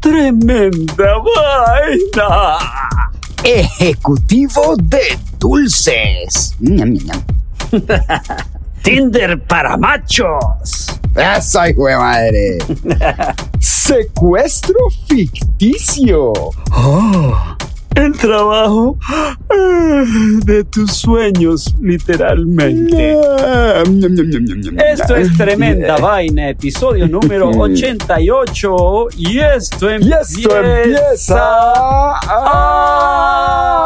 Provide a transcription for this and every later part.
Tremenda Vaina. Ejecutivo de dulces. Tinder para machos. ¡Esa hijo de madre! Secuestro ficticio. El trabajo ah, de tus sueños, literalmente. Esto es Tremenda Vaina, episodio número 88. Y esto Y empieza. esto empieza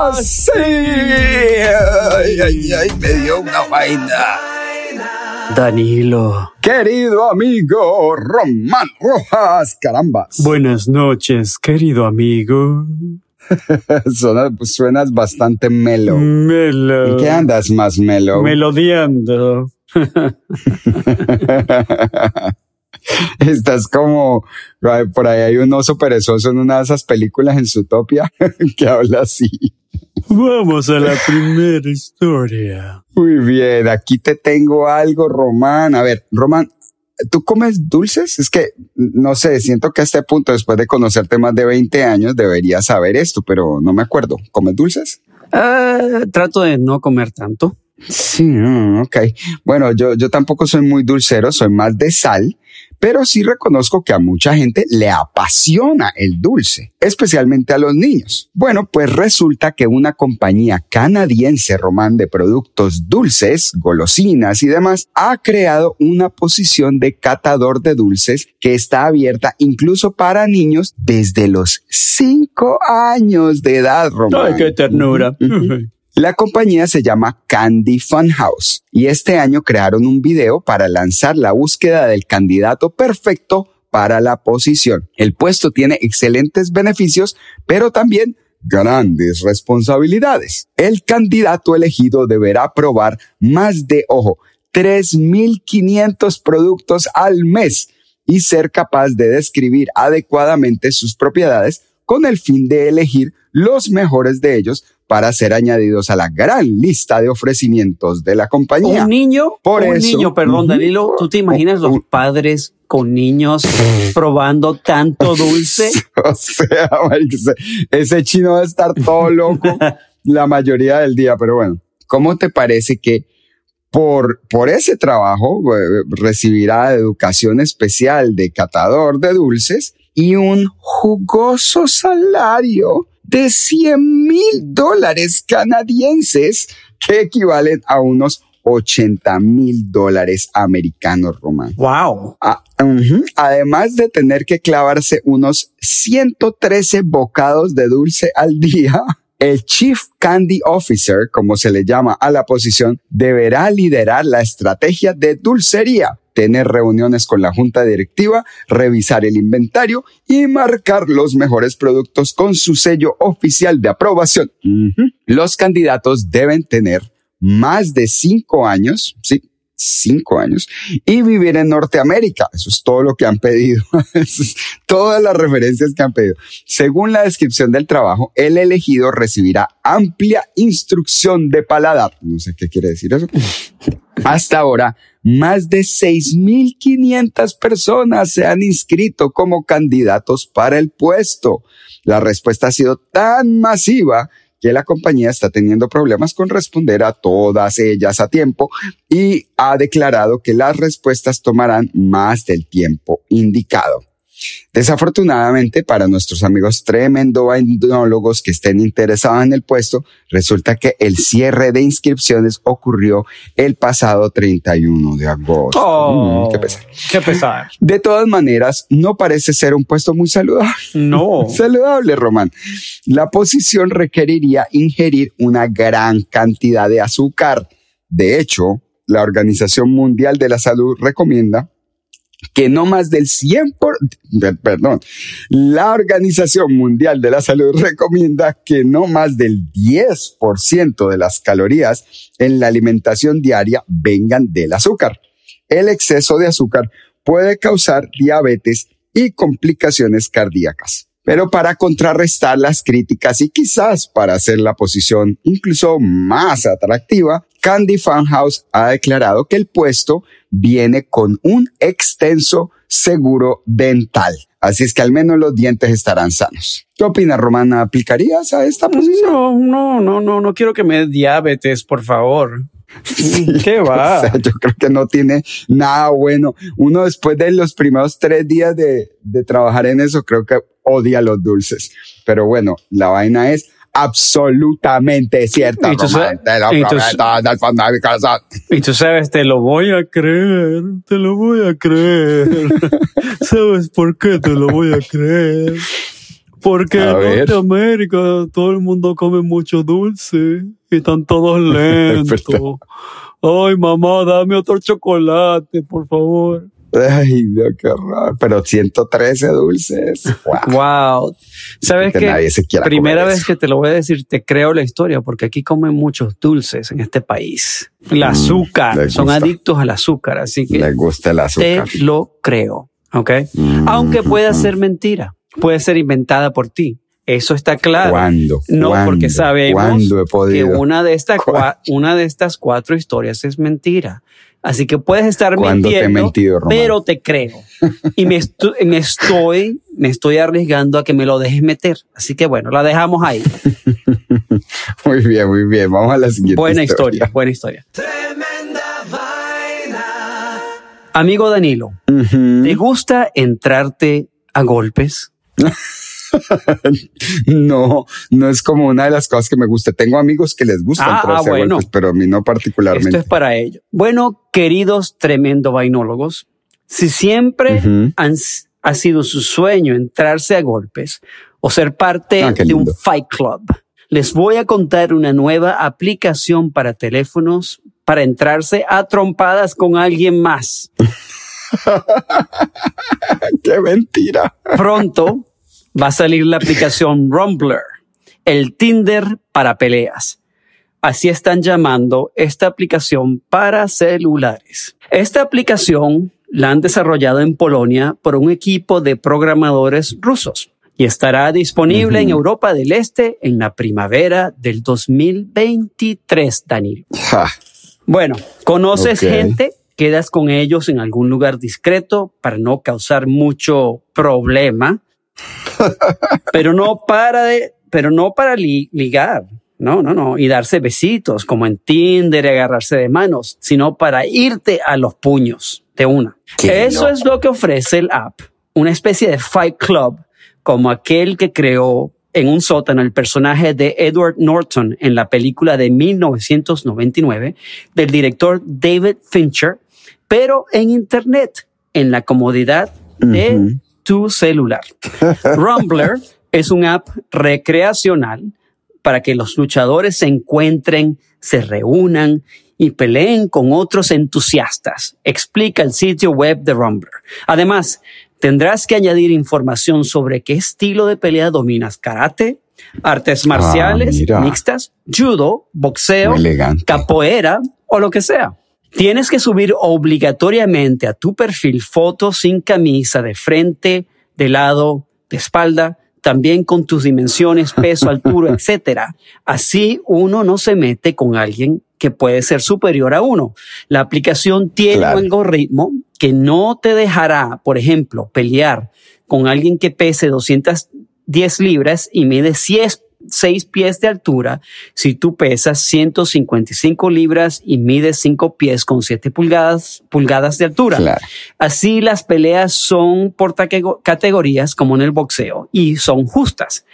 así. Ay, ay, ay, me dio una vaina. Danilo. Querido amigo Román Rojas, carambas. Buenas noches, querido amigo. Suena- suenas bastante melo. Melo. ¿En qué andas más melo? Melodiando. Estás como, por ahí hay un oso perezoso en una de esas películas en Zootopia que habla así. Vamos a la primera historia. Muy bien, aquí te tengo algo, Román. A ver, Román, ¿tú comes dulces? Es que, no sé, siento que a este punto, después de conocerte más de 20 años, deberías saber esto, pero no me acuerdo. ¿Comes dulces? Ah, trato de no comer tanto. Sí, mm, ok. Bueno, yo, yo tampoco soy muy dulcero, soy más de sal, pero sí reconozco que a mucha gente le apasiona el dulce, especialmente a los niños. Bueno, pues resulta que una compañía canadiense román de productos dulces, golosinas y demás ha creado una posición de catador de dulces que está abierta incluso para niños desde los 5 años de edad, Román. Ay, qué ternura. La compañía se llama Candy Funhouse y este año crearon un video para lanzar la búsqueda del candidato perfecto para la posición. El puesto tiene excelentes beneficios, pero también grandes responsabilidades. El candidato elegido deberá probar más de, ojo, 3.500 productos al mes y ser capaz de describir adecuadamente sus propiedades con el fin de elegir los mejores de ellos para ser añadidos a la gran lista de ofrecimientos de la compañía. Un niño, Por un eso. niño, perdón. Danilo, ¿tú te imaginas los padres con niños probando tanto dulce? O sea, ese chino va a estar todo loco la mayoría del día, pero bueno, ¿cómo te parece que por, por ese trabajo eh, recibirá educación especial de catador de dulces y un jugoso salario de 100 mil dólares canadienses que equivalen a unos 80 mil dólares americanos romanos? Wow. Ah. Además de tener que clavarse unos 113 bocados de dulce al día, el Chief Candy Officer, como se le llama a la posición, deberá liderar la estrategia de dulcería, tener reuniones con la junta directiva, revisar el inventario y marcar los mejores productos con su sello oficial de aprobación. Los candidatos deben tener más de cinco años, sí, cinco años, y vivir en Norteamérica. Eso es todo lo que han pedido. Es todas las referencias que han pedido. Según la descripción del trabajo, el elegido recibirá amplia instrucción de paladar. No sé qué quiere decir eso. Hasta ahora, más de 6.500 personas se han inscrito como candidatos para el puesto. La respuesta ha sido tan masiva que la compañía está teniendo problemas con responder a todas ellas a tiempo y ha declarado que las respuestas tomarán más del tiempo indicado. Desafortunadamente para nuestros amigos tremendo vainólogos que estén interesados en el puesto, resulta que el cierre de inscripciones ocurrió el pasado 31 de agosto. Oh, mm, qué pesar. Qué pesar. De todas maneras, no parece ser un puesto muy saludable. No. saludable, Román. La posición requeriría ingerir una gran cantidad de azúcar. De hecho, la Organización Mundial de la Salud recomienda que no más del 100%, por, perdón, la Organización Mundial de la Salud recomienda que no más del 10% de las calorías en la alimentación diaria vengan del azúcar. El exceso de azúcar puede causar diabetes y complicaciones cardíacas. Pero para contrarrestar las críticas y quizás para hacer la posición incluso más atractiva, Candy House ha declarado que el puesto viene con un extenso seguro dental. Así es que al menos los dientes estarán sanos. ¿Qué opinas, Romana? ¿Aplicarías a esta posición? No, no, no, no, no quiero que me dé diabetes, por favor. ¿Qué va? yo creo que no tiene nada bueno. Uno después de los primeros tres días de, de trabajar en eso, creo que odia los dulces. Pero bueno, la vaina es absolutamente cierta. ¿Y tú, sabes, tú, y tú sabes, te lo voy a creer, te lo voy a creer. ¿Sabes por qué te lo voy a creer? Porque en Norteamérica todo el mundo come mucho dulce y están todos lentos. Ay, mamá, dame otro chocolate, por favor. Ay, Dios, qué. Pero 113 dulces. Wow. ¿Sabes qué? Primera vez que te lo voy a decir, te creo la historia, porque aquí comen muchos dulces en este país. El mm, azúcar. son adictos al azúcar, así que. Les gusta el azúcar. Te lo creo. ¿Ok? Mm, Aunque pueda ser mentira. Puede ser inventada por ti. Eso está claro. ¿Cuándo? No, porque sabemos que una de, estas una de estas cuatro historias es mentira. Así que puedes estar mintiendo, pero te creo. Y me, me, estoy, me estoy arriesgando a que me lo dejes meter. Así que bueno, la dejamos ahí. muy bien, muy bien. Vamos a la siguiente. Buena historia, buena historia. Tremenda vaina. Amigo Danilo, ¿te gusta entrarte a golpes? no, no es como una de las cosas que me gusta. Tengo amigos que les gusta ah, ah bueno. pero a mí no particularmente. Esto es para ello. Bueno, queridos tremendo vainólogos, si siempre han, ha sido su sueño entrarse a golpes o ser parte ah, de un fight club, les voy a contar una nueva aplicación para teléfonos para entrarse a trompadas con alguien más. ¡Qué mentira! Pronto va a salir la aplicación Rumbler, el Tinder para peleas. Así están llamando esta aplicación para celulares. Esta aplicación la han desarrollado en Polonia por un equipo de programadores rusos y estará disponible en Europa del Este en la primavera del 2023, Daniel. Bueno, ¿conoces gente? Quedas con ellos en algún lugar discreto para no causar mucho problema pero no para de, pero no para ligar. No, no, no. Y darse besitos como en Tinder y agarrarse de manos, sino para irte a los puños de una. Eso es lo que ofrece el app. Una especie de fight club como aquel que creó en un sótano el personaje de Edward Norton en la película de 1999 del director David Fincher, pero en Internet, en la comodidad de tu celular. Rumbler es un app recreacional para que los luchadores se encuentren, se reúnan y peleen con otros entusiastas, explica el sitio web de Rumbler. Además, tendrás que añadir información sobre qué estilo de pelea dominas, karate, artes marciales, ah, mixtas, judo, boxeo, capoeira o lo que sea. Tienes que subir obligatoriamente a tu perfil fotos sin camisa de frente, de lado, de espalda, también con tus dimensiones, peso, altura, etcétera. Así uno no se mete con alguien que puede ser superior a uno. La aplicación tiene un algoritmo que no te dejará, por ejemplo, pelear con alguien que pese 210 libras y mide 10 6 pies de altura si tú pesas 155 libras y mides 5 pies con 7 pulgadas, pulgadas de altura. Así las peleas son por categorías como en el boxeo y son justas.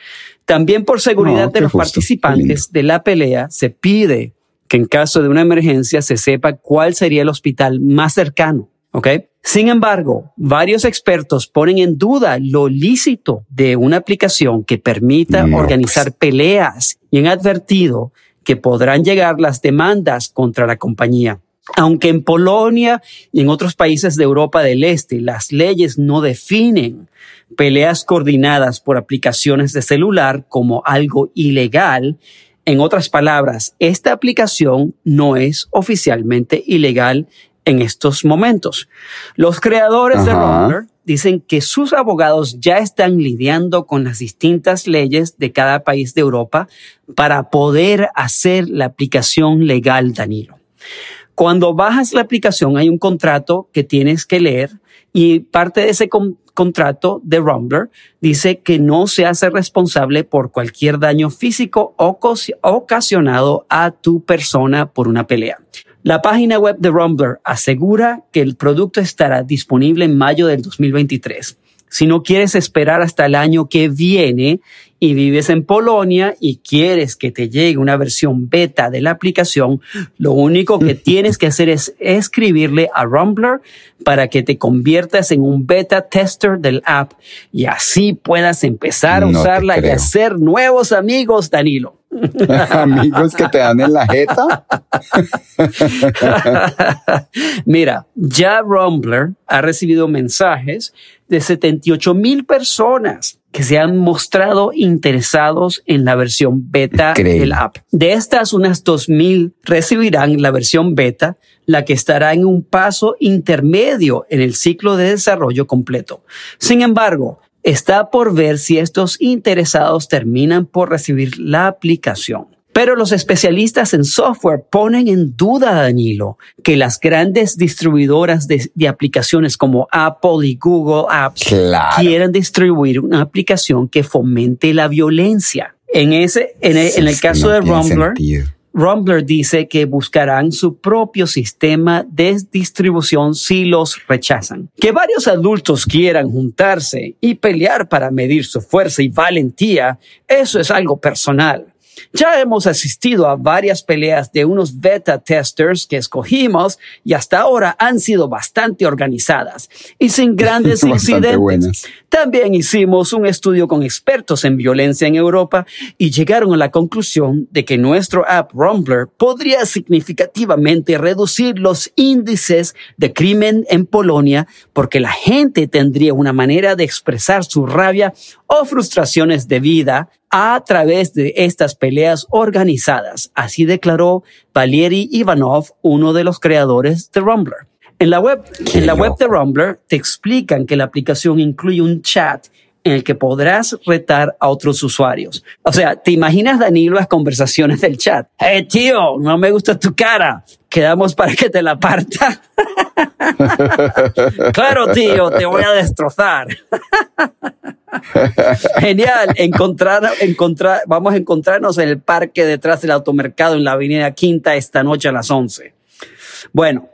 También por seguridad de los participantes de la pelea se pide que en caso de una emergencia se sepa cuál sería el hospital más cercano. ¿Ok? Sin embargo, varios expertos ponen en duda lo lícito de una aplicación que permita organizar peleas y han advertido que podrán llegar las demandas contra la compañía. Aunque en Polonia y en otros países de Europa del Este las leyes no definen peleas coordinadas por aplicaciones de celular como algo ilegal, en otras palabras, esta aplicación no es oficialmente ilegal en estos momentos. Los creadores de Rumble dicen que sus abogados ya están lidiando con las distintas leyes de cada país de Europa para poder hacer la aplicación legal, Danilo. Cuando bajas la aplicación hay un contrato que tienes que leer y parte de ese contrato de Rumbler dice que no se hace responsable por cualquier daño físico ocasionado a tu persona por una pelea. La página web de Rumbler asegura que el producto estará disponible en mayo del 2023. Si no quieres esperar hasta el año que viene y vives en Polonia y quieres que te llegue una versión beta de la aplicación, lo único que tienes que hacer es escribirle a Rumbler para que te conviertas en un beta tester del app y así puedas empezar a usarla y hacer nuevos amigos, Danilo. Amigos que te dan en la jeta. Mira, ya Rumbler ha recibido mensajes de 78 mil personas que se han mostrado interesados en la versión beta del app. De estas, unas 2.000 recibirán la versión beta, la que estará en un paso intermedio en el ciclo de desarrollo completo. Sin embargo, está por ver si estos interesados terminan por recibir la aplicación. Pero los especialistas en software ponen en duda, Danilo, que las grandes distribuidoras de, aplicaciones como Apple y Google Apps quieran distribuir una aplicación que fomente la violencia. En ese, en el, caso de Rumbler, Rumbler dice que buscarán su propio sistema de distribución si los rechazan. Que varios adultos quieran juntarse y pelear para medir su fuerza y valentía, eso es algo personal. Ya hemos asistido a varias peleas de unos beta testers que escogimos y hasta ahora han sido bastante organizadas y sin grandes incidentes. También hicimos un estudio con expertos en violencia en Europa y llegaron a la conclusión de que nuestro app Rumbler podría significativamente reducir los índices de crimen en Polonia porque la gente tendría una manera de expresar su rabia o frustraciones de vida a través de estas peleas organizadas. Así declaró Valery Ivanov, uno de los creadores de Rumbler. En la web, en la web de Rumbler te explican que la aplicación incluye un chat en el que podrás retar a otros usuarios. O sea, ¿te imaginas, Danilo, las conversaciones del chat? Hey, tío, no me gusta tu cara. Quedamos para que te la parta. claro, tío, te voy a destrozar. Genial. Encontrar, encontrar, vamos a encontrarnos en el parque detrás del automercado en la avenida Quinta esta noche a las 11. Bueno.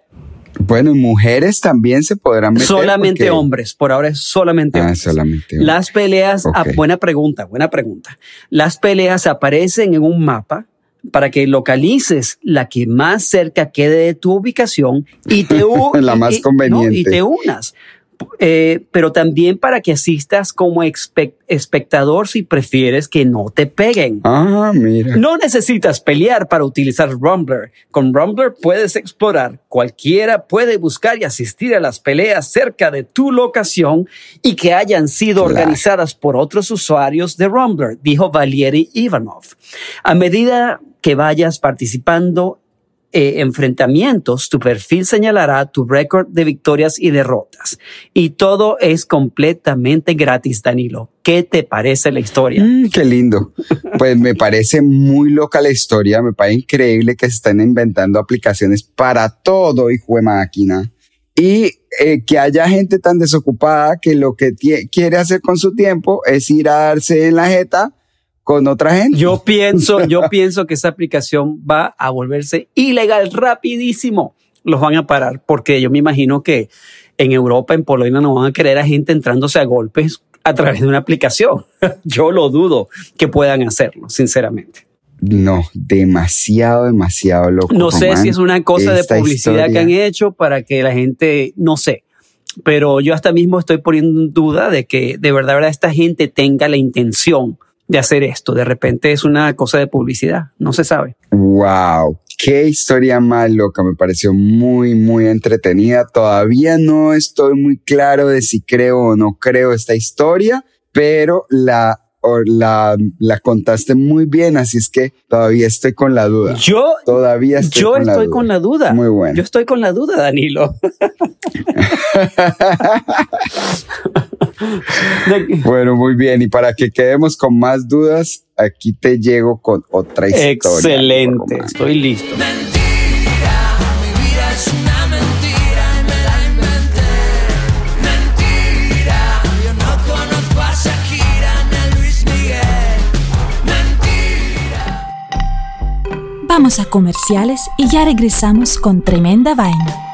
Bueno, mujeres también se podrán meter. Solamente hombres. Por ahora es solamente ah, Solamente Las peleas, ah, buena pregunta, buena pregunta. Las peleas aparecen en un mapa para que localices la que más cerca quede de tu ubicación y te, la más conveniente. y te unas. Eh, pero también para que asistas como espectador si prefieres que no te peguen. Ah, mira. No necesitas pelear para utilizar Rumbler. Con Rumbler puedes explorar. Cualquiera puede buscar y asistir a las peleas cerca de tu locación y que hayan sido organizadas por otros usuarios de Rumbler, dijo Valery Ivanov. A medida que vayas participando eh, enfrentamientos, tu perfil señalará tu récord de victorias y derrotas. Y todo es completamente gratis, Danilo. ¿Qué te parece la historia? Mm, qué lindo. Pues me parece muy loca la historia. Me parece increíble que se estén inventando aplicaciones para todo, hijo de máquina. Y eh, que haya gente tan desocupada que lo que quiere hacer con su tiempo es ir a darse en la jeta con otra gente. Yo pienso, yo pienso que esa aplicación va a volverse ilegal rapidísimo. Los van a parar porque yo me imagino que en Europa, en Polonia, no van a querer a gente entrándose a golpes a través de una aplicación. Yo lo dudo que puedan hacerlo, sinceramente. No, demasiado, demasiado loco. No sé si es una cosa de publicidad que han hecho para que la gente, no sé, pero yo hasta mismo estoy poniendo en duda de que de verdad, verdad esta gente tenga la intención de hacer esto. De repente es una cosa de publicidad, no se sabe. Wow, qué historia más loca, me pareció muy, muy entretenida. Todavía no estoy muy claro de si creo o no creo esta historia, pero la la, la contaste muy bien, así es que todavía estoy con la duda. Yo todavía estoy, yo con, estoy la duda. con la duda. Muy bueno. Yo estoy con la duda, Danilo. bueno, muy bien. Y para que quedemos con más dudas, aquí te llego con otra historia. Excelente, estoy listo. Vamos a comerciales y ya regresamos con Tremenda Vaina.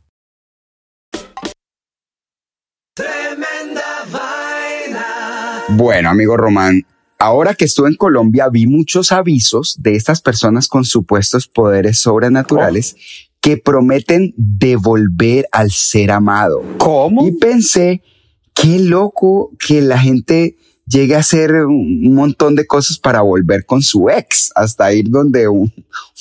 Bueno, amigo Román, ahora que estuve en Colombia vi muchos avisos de estas personas con supuestos poderes sobrenaturales oh. que prometen devolver al ser amado. ¿Cómo? Y pensé, qué loco que la gente llegue a hacer un montón de cosas para volver con su ex, hasta ir donde un,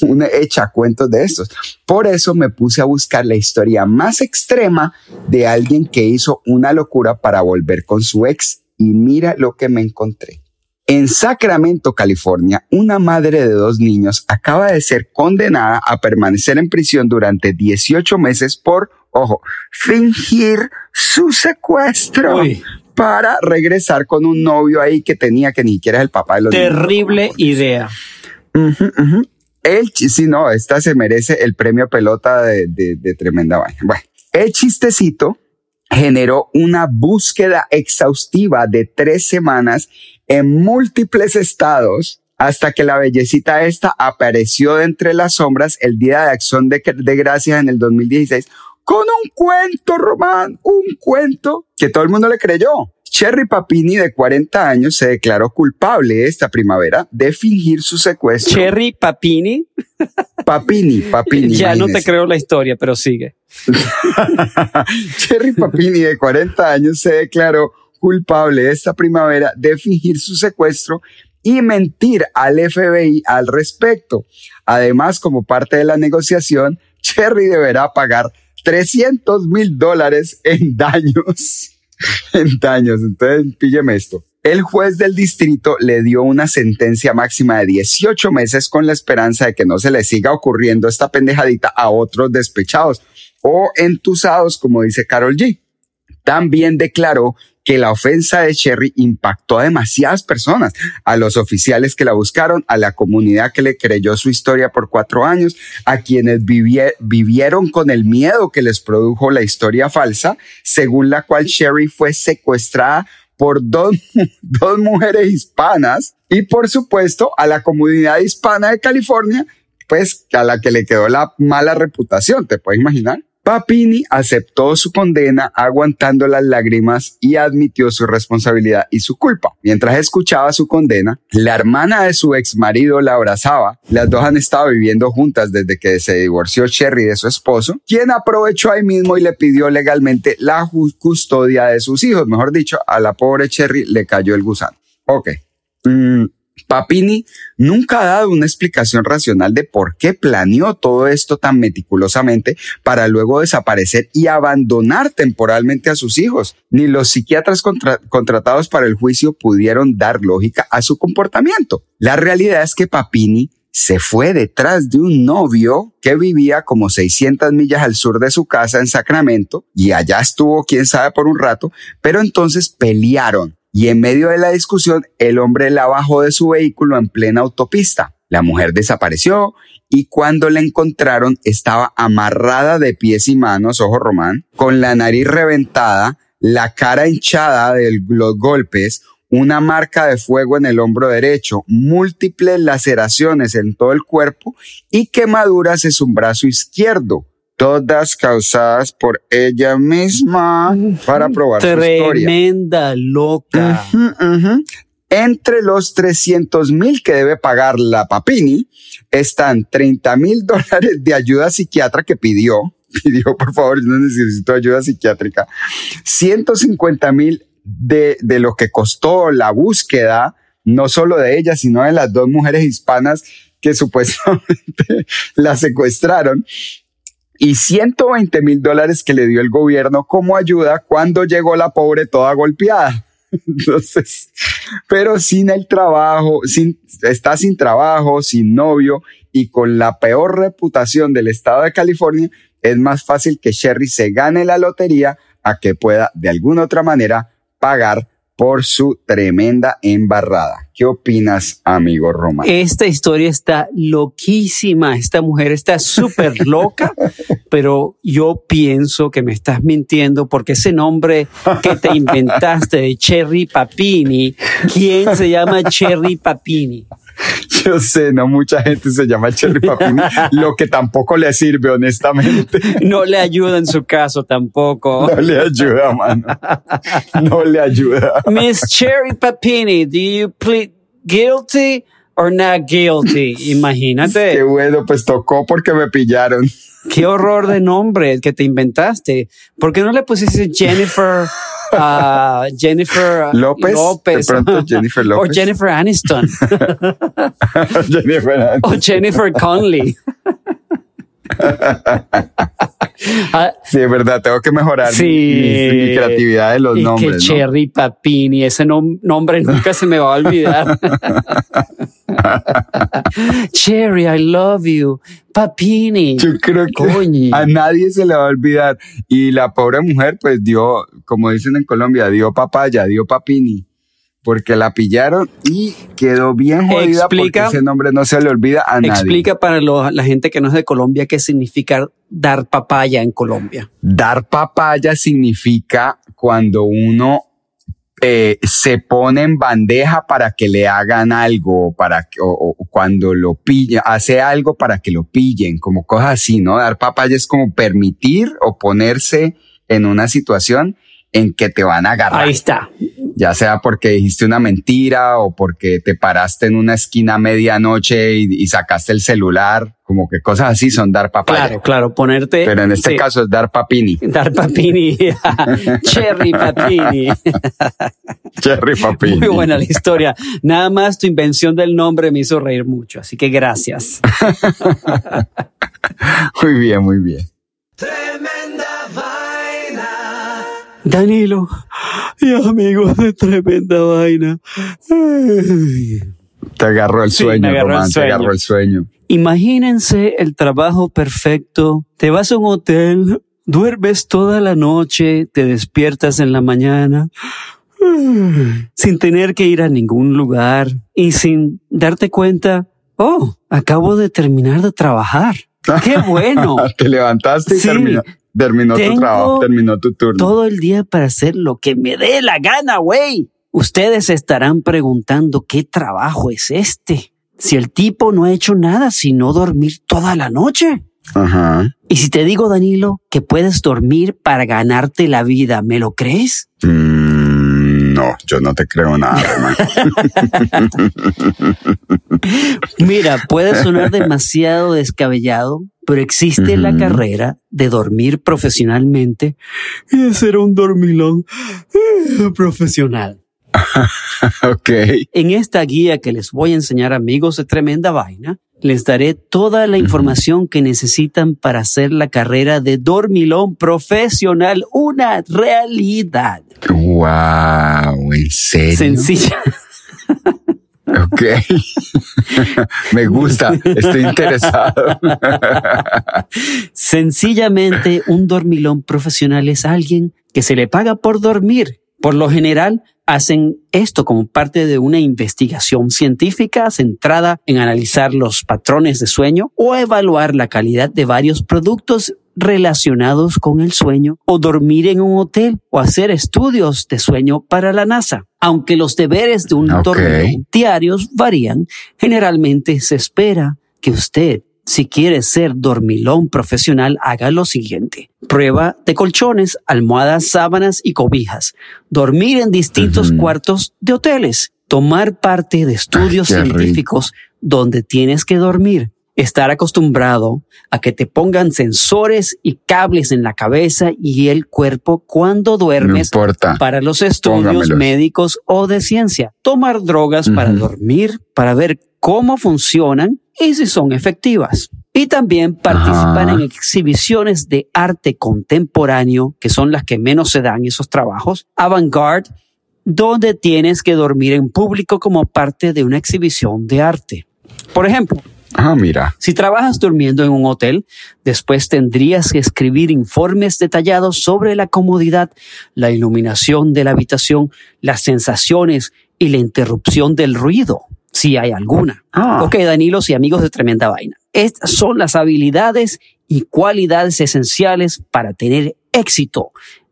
un echa cuentos de estos. Por eso me puse a buscar la historia más extrema de alguien que hizo una locura para volver con su ex y mira lo que me encontré. En Sacramento, California, una madre de dos niños acaba de ser condenada a permanecer en prisión durante 18 meses por, ojo, fingir su secuestro para regresar con un novio ahí que tenía que ni siquiera es el papá de los Terrible idea. El, si no, esta se merece el premio pelota de, de tremenda vaina. Bueno, el chistecito generó una búsqueda exhaustiva de tres semanas en múltiples estados hasta que la bellecita esta apareció de entre las sombras el día de acción de, gracias en el 2016 con un cuento, Román, un cuento que todo el mundo le creyó. Cherry Papini, de 40 años, se declaró culpable esta primavera de fingir su secuestro. Cherry Papini. Papini, Papini. ya no te creo la historia, pero sigue. Cherry Papini, de 40 años, se declaró culpable esta primavera de fingir su secuestro y mentir al FBI al respecto. Además, como parte de la negociación, Cherry deberá pagar 300 mil dólares en daños. En daños. Entonces, pílleme esto. El juez del distrito le dio una sentencia máxima de 18 meses con la esperanza de que no se le siga ocurriendo esta pendejadita a otros despechados o entusados, como dice Carol G. También declaró que la ofensa de Cherry impactó a demasiadas personas, a los oficiales que la buscaron, a la comunidad que le creyó su historia por cuatro años, a quienes vivieron con el miedo que les produjo la historia falsa, según la cual Cherry fue secuestrada por dos, dos mujeres hispanas y por supuesto a la comunidad hispana de California, pues a la que le quedó la mala reputación, ¿te puedes imaginar? Papini aceptó su condena aguantando las lágrimas y admitió su responsabilidad y su culpa. Mientras escuchaba su condena, la hermana de su ex marido la abrazaba. Las dos han estado viviendo juntas desde que se divorció Cherry de su esposo, quien aprovechó ahí mismo y le pidió legalmente la custodia de sus hijos. Mejor dicho, a la pobre Cherry le cayó el gusano. Ok. Mm, Papini nunca ha dado una explicación racional de por qué planeó todo esto tan meticulosamente para luego desaparecer y abandonar temporalmente a sus hijos. Ni los psiquiatras contratados para el juicio pudieron dar lógica a su comportamiento. La realidad es que Papini se fue detrás de un novio que vivía como 600 millas al sur de su casa en Sacramento y allá estuvo quién sabe por un rato, pero entonces pelearon y en medio de la discusión el hombre la bajó de su vehículo en plena autopista. La mujer desapareció y cuando la encontraron estaba amarrada de pies y manos, ojo Román, con la nariz reventada, la cara hinchada de los golpes, una marca de fuego en el hombro derecho, múltiples laceraciones en todo el cuerpo y quemaduras en su brazo izquierdo, todas causadas por ella misma para probar su historia. Tremenda loca. Entre los 300 mil que debe pagar la Papini están 30 mil dólares de ayuda psiquiatra que pidió. Pidió, por favor, no necesito ayuda psiquiátrica. 150 mil de, de lo que costó la búsqueda, no solo de ella, sino de las dos mujeres hispanas que supuestamente la secuestraron y 120 mil dólares que le dio el gobierno como ayuda cuando llegó la pobre toda golpeada. Entonces, pero sin el trabajo, sin, está sin trabajo, sin novio y con la peor reputación del estado de California, es más fácil que Sherry se gane la lotería a que pueda de alguna otra manera pagar por su tremenda embarrada. ¿Qué opinas, amigo Román? Esta historia está loquísima. Esta mujer está súper loca, pero yo pienso que me estás mintiendo porque ese nombre que te inventaste de Cherry Papini, ¿quién se llama Cherry Papini? Yo sé, no mucha gente se llama Cherry Papini, lo que tampoco le sirve, honestamente. No le ayuda en su caso tampoco. No le ayuda, mano. No le ayuda. Miss Cherry Papini, do you plead guilty or not guilty? Imagínate. Qué bueno, pues tocó porque me pillaron. Qué horror de nombre que te inventaste. ¿Por qué no le pusiste Jennifer? Uh, Jennifer López, López. De pronto Jennifer López. O Jennifer Aniston. Jennifer Aniston. O Jennifer Conley. Ah, sí, es verdad, tengo que mejorar sí, mi, mi, creatividad de los y nombres. Que ¿no? Cherry Papini, ese nom nombre nunca se me va a olvidar. Cherry, I love you. Papini. Yo creo que Coño. a nadie se le va a olvidar. Y la pobre mujer, pues dio, como dicen en Colombia, dio papaya, dio papini. Porque la pillaron y quedó bien jodida Explica- porque ese nombre no se le olvida a nadie. Explica para lo- la gente que no es de Colombia qué significa dar papaya en Colombia. Dar papaya significa cuando uno eh, se pone en bandeja para que le hagan algo, para que, o, o cuando lo pilla, hace algo para que lo pillen, como cosas así, ¿no? Dar papaya es como permitir o ponerse en una situación en que te van a agarrar. Ahí está. Ya sea porque dijiste una mentira o porque te paraste en una esquina a medianoche y, y sacaste el celular, como que cosas así son dar papaya. Claro, claro, ponerte. Pero en este sí, caso es dar papini. Dar papini. Cherry papini. Cherry papini. Muy buena la historia. Nada más tu invención del nombre me hizo reír mucho, así que gracias. Muy bien, muy bien. Danilo y amigos de tremenda vaina. Ay. Te agarró el Sí, sueño, me agarró el Román, te agarró el sueño. Imagínense el trabajo perfecto. Te vas a un hotel, duermes toda la noche, te despiertas en la mañana, sin tener que ir a ningún lugar y sin darte cuenta, oh, acabo de terminar de trabajar. ¡Qué bueno! Te levantaste y Sí. Terminó, tu trabajo, terminó tu turno. todo el día para hacer lo que me dé la gana, güey. Ustedes se estarán preguntando qué trabajo es este. Si el tipo no ha hecho nada sino dormir toda la noche. Ajá. Y si te digo, Danilo, que puedes dormir para ganarte la vida, ¿me lo crees? Mm, no, yo no te creo nada, Román. Mira, puede sonar demasiado descabellado, pero existe la carrera de dormir profesionalmente y de ser un dormilón eh, profesional. ok. En esta guía que les voy a enseñar amigos de tremenda vaina, les daré toda la información que necesitan para hacer la carrera de dormilón profesional una realidad. Wow, ¿en serio? Sencilla. Ok. Me gusta, estoy interesado. Sencillamente, un dormilón profesional es alguien que se le paga por dormir. Por lo general, hacen esto como parte de una investigación científica centrada en analizar los patrones de sueño o evaluar la calidad de varios productos relacionados con el sueño o dormir en un hotel o hacer estudios de sueño para la NASA. Aunque los deberes de un Ok. dormilón diarios varían, generalmente se espera que usted, si quiere ser dormilón profesional, haga lo siguiente. Prueba de colchones, almohadas, sábanas y cobijas. Dormir en distintos cuartos de hoteles. Tomar parte de estudios Ay, qué rico. científicos donde tienes que dormir. Estar acostumbrado a que te pongan sensores y cables en la cabeza y el cuerpo cuando No duermes importa. para los estudios Póngamelos. médicos o de ciencia. Tomar drogas para dormir, para ver cómo funcionan y si son efectivas. Y también participar Ajá. en exhibiciones de arte contemporáneo, que son las que menos se dan esos trabajos, avant-garde, donde tienes que dormir en público como parte de una exhibición de arte. Por ejemplo, Ah, mira. si trabajas durmiendo en un hotel, después tendrías que escribir informes detallados sobre la comodidad, la iluminación de la habitación, las sensaciones y la interrupción del ruido, si hay alguna. Ah. Ok, Danilos y amigos de Tremenda Vaina. Estas son las habilidades y cualidades esenciales para tener éxito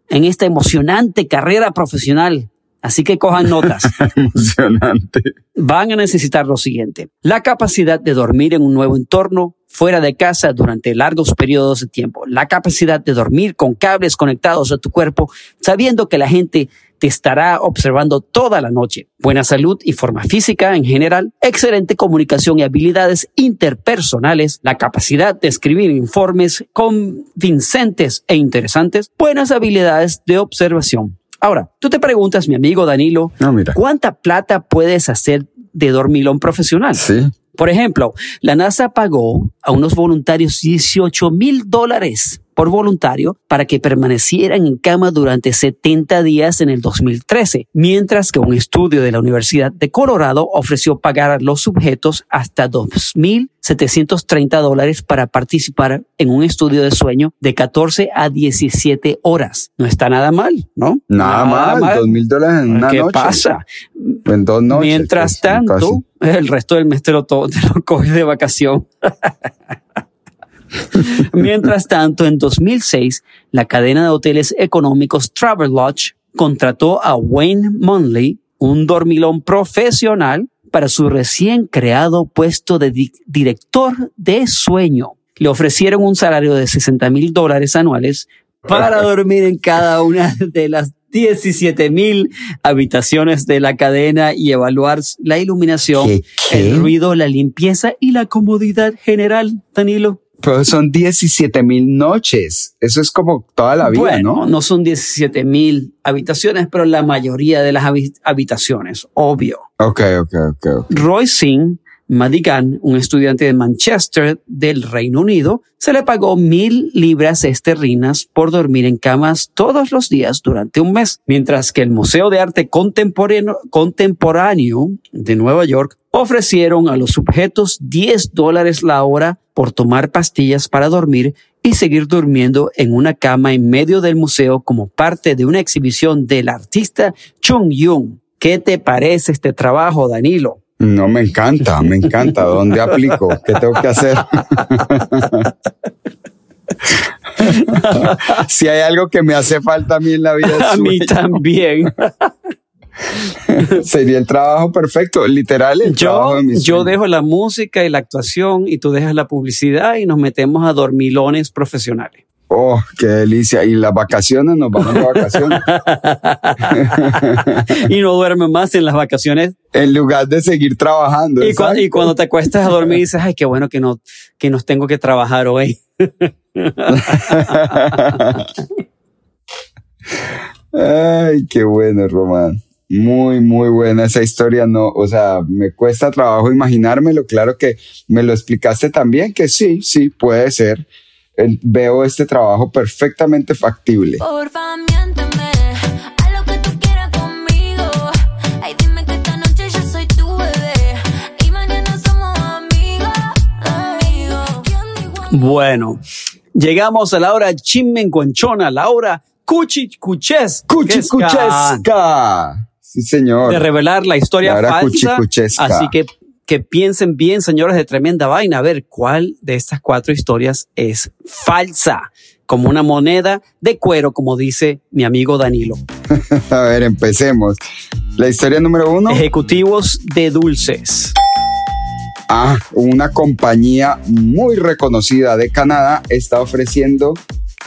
en esta emocionante carrera profesional. Así que cojan notas Emocionante. van a necesitar lo siguiente. La capacidad de dormir en un nuevo entorno, fuera de casa durante largos periodos de tiempo. La capacidad de dormir con cables conectados a tu cuerpo, sabiendo que la gente te estará observando toda la noche. Buena salud y forma física en general, excelente comunicación y habilidades interpersonales, la capacidad de escribir informes convincentes e interesantes, buenas habilidades de observación. Ahora, tú te preguntas, mi amigo Danilo, No, mira. ¿Cuánta plata puedes hacer de dormilón profesional? Sí. Por ejemplo, la NASA pagó a unos voluntarios 18 mil dólares por voluntario para que permanecieran en cama durante 70 días en el 2013, mientras que un estudio de la Universidad de Colorado ofreció pagar a los sujetos hasta 2.730 dólares para participar en un estudio de sueño de 14 a 17 horas. No está nada mal, ¿no? Nada, mal. Dos mil dólares en una ¿Qué noche. pasa? En dos noches. Mientras pues, tanto, el resto del mes te lo, te lo coges de vacación. Mientras tanto, en 2006, la cadena de hoteles económicos Travelodge contrató a Wayne Monley, un dormilón profesional, para su recién creado puesto de di- director de sueño. Le ofrecieron un salario de 60 mil dólares anuales para dormir en cada una de las 17 mil habitaciones de la cadena y evaluar la iluminación, ¿Qué, qué? el ruido, la limpieza y la comodidad general, Danilo. Pero son 17 mil noches. Eso es como toda la vida, bueno, ¿no? no son 17 mil habitaciones, pero la mayoría de las habi- habitaciones, obvio. Ok, ok, ok. ok. Roy Singh Madigan, un estudiante de Manchester del Reino Unido, se le pagó mil libras esterlinas por dormir en camas todos los días durante un mes, mientras que el Museo de Arte Contemporáneo, Contemporáneo de Nueva York ofrecieron a los sujetos 10 dólares la hora por tomar pastillas para dormir y seguir durmiendo en una cama en medio del museo como parte de una exhibición del artista Chung Yung. ¿Qué te parece este trabajo, Danilo? No, me encanta, me encanta. ¿Dónde aplico? ¿Qué tengo que hacer? si hay algo que me hace falta a mí en la vida, es A mí también. sería el trabajo perfecto, literal. El Yo, de yo dejo la música y la actuación y tú dejas la publicidad y nos metemos a dormilones profesionales. Oh, qué delicia. Y las vacaciones, nos vamos de vacaciones. y no duermes más en las vacaciones. en lugar de seguir trabajando. Y cuando te acuestas a dormir dices, ay, qué bueno que no, que nos tengo que trabajar hoy. Ay, qué bueno, Román. Muy, muy buena esa historia, no, o sea, me cuesta trabajo imaginármelo, claro que me lo explicaste también, que sí, sí, puede ser. Eh, Veo este trabajo perfectamente factible. Porfa, miénteme, haz lo que tú quieras conmigo. Ay, dime que esta noche yo soy tu bebé y mañana somos amigos, amigos. ¿Quién dijo Bueno, llegamos a la hora chimenguanchona, la hora cuchicuchesca. Cuchicuchesca. Sí, señor. De revelar la historia La falsa. Así que que piensen bien, señores de tremenda vaina, a ver cuál de estas cuatro historias es falsa, como una moneda de cuero, como dice mi amigo Danilo. A ver, empecemos. La historia número uno. Ejecutivos de dulces. Ah, una compañía muy reconocida de Canadá está ofreciendo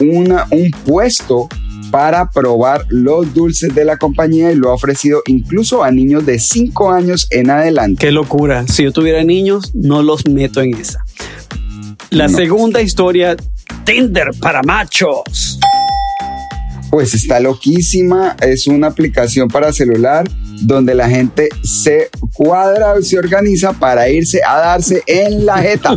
una, un puesto para probar los dulces de la compañía y lo ha ofrecido incluso a niños de 5 años en adelante. Qué locura. Si yo tuviera niños, no los meto en esa. La No. segunda historia, Tinder para machos. Pues está loquísima, es una aplicación para celular donde la gente se cuadra, se organiza para irse a darse en la jeta,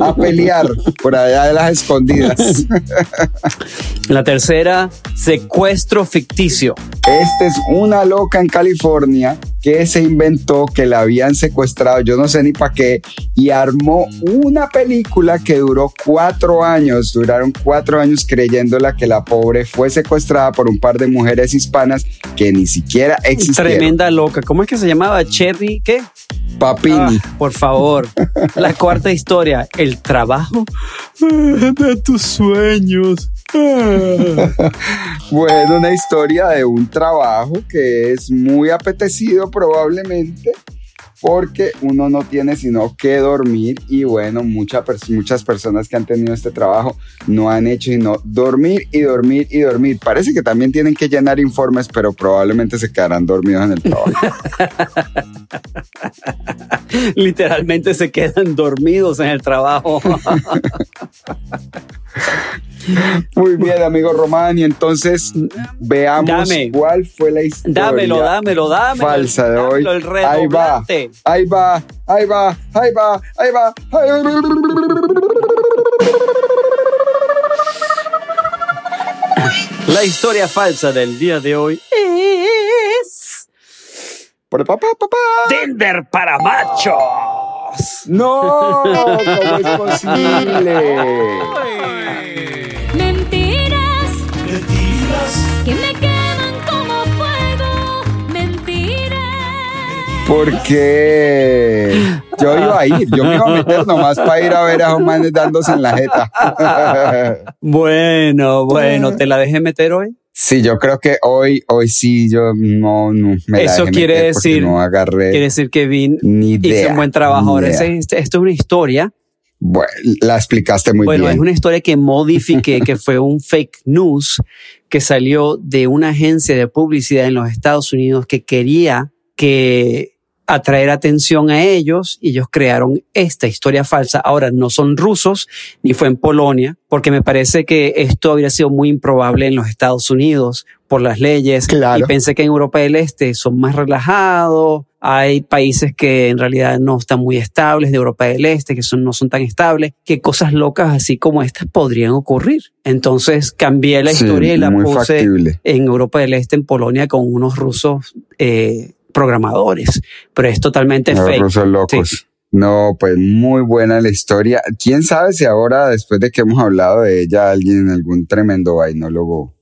a pelear por allá de las escondidas. La tercera, secuestro ficticio. Este es una loca en California que se inventó que la habían secuestrado, yo no sé ni para qué, y armó una película que duró cuatro años, duraron cuatro años creyéndola que la pobre fue secuestrada por un par de mujeres hispanas que ni siquiera existieron. Tremenda loca. ¿Cómo es que se llamaba? Cherry, ¿qué? Papini. Ah, por favor. La cuarta historia, el trabajo de tus sueños. Bueno, una historia de un trabajo que es muy apetecido probablemente porque uno no tiene sino que dormir y bueno, mucha pers- muchas personas que han tenido este trabajo no han hecho sino dormir y dormir y dormir. Parece que también tienen que llenar informes, pero probablemente se quedarán dormidos en el trabajo. Literalmente se quedan dormidos en el trabajo. Muy bien, amigo Román, y entonces veamos Dame. cuál fue la historia. dámelo, dámelo, dámelo. falsa de hoy. El Ahí va, ahí va, ahí va, ahí va, ahí va. ahí va. La historia falsa del día de hoy es Por papá, papá. Tinder para machos. No, ¿cómo es posible? ¿Por qué? Yo iba a ir, yo me iba a meter nomás para ir a ver a esos manes dándose en la jeta. Bueno, bueno, ¿te la dejé meter hoy? Sí, yo creo que hoy, hoy sí, yo no, no me la Eso dejé quiere meter porque decir- no agarré Quiere decir que Vin ni idea. hizo un buen trabajo. Ahora, esto es una historia. Bueno, la explicaste muy bueno, bien. es una historia que modifiqué, que fue un fake news que salió de una agencia de publicidad en los Estados Unidos que quería que atraer atención a ellos y ellos crearon esta historia falsa. Ahora no son rusos ni fue en Polonia, porque me parece que esto habría sido muy improbable en los Estados Unidos por las leyes. Claro. Y pensé que en Europa del Este son más relajados. Hay países que en realidad no están muy estables de Europa del Este, que son, no son tan estables, que cosas locas así como estas podrían ocurrir. Entonces cambié la Sí, historia y la puse factible. en Europa del Este, en Polonia, con unos rusos eh, programadores. Pero es totalmente Los fake. rusos locos. Sí. No, pues muy buena la historia. ¿Quién sabe si ahora, después de que hemos hablado de ella, alguien, algún tremendo vainólogo,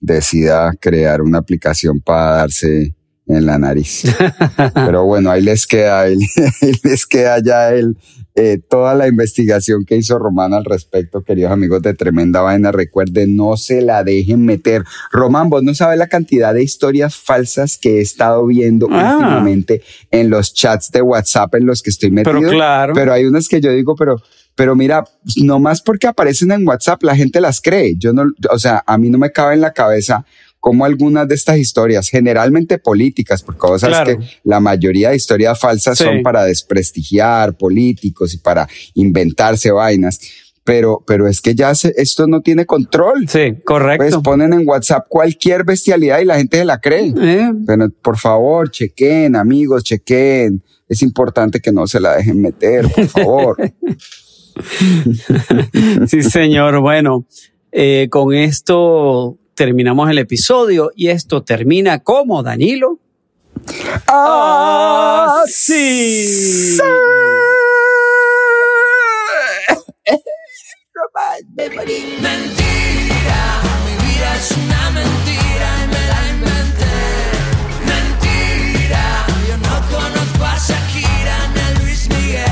decida crear una aplicación para darse en la nariz? Pero bueno, ahí les queda, ahí les queda ya el, eh, toda la investigación que hizo Román al respecto, queridos amigos de Tremenda Vaina. Recuerden, no se la dejen meter. Román, vos no sabes la cantidad de historias falsas que he estado viendo Ah. últimamente en los chats de WhatsApp en los que estoy metido. Pero claro. Pero hay unas que yo digo, pero, pero mira, no más porque aparecen en WhatsApp, la gente las cree. Yo no, o sea, a mí no me cabe en la cabeza como algunas de estas historias, generalmente políticas, porque vos sabes Claro. que la mayoría de historias falsas Sí. son para desprestigiar políticos y para inventarse vainas. pero, pero es que ya se, esto no tiene control. Sí, Pues correcto. ponen en WhatsApp cualquier bestialidad y la gente se la cree. Eh, Pero por favor, chequen, amigos, chequen. Es importante que no se la dejen meter, por favor. sí, señor. Bueno, eh, con esto terminamos el episodio y esto termina como, Danilo. ¡Ah, sí! Mentira, mi vida es una mentira y me la inventé. Mentira, yo no conozco a Shakira ni a Luis Miguel.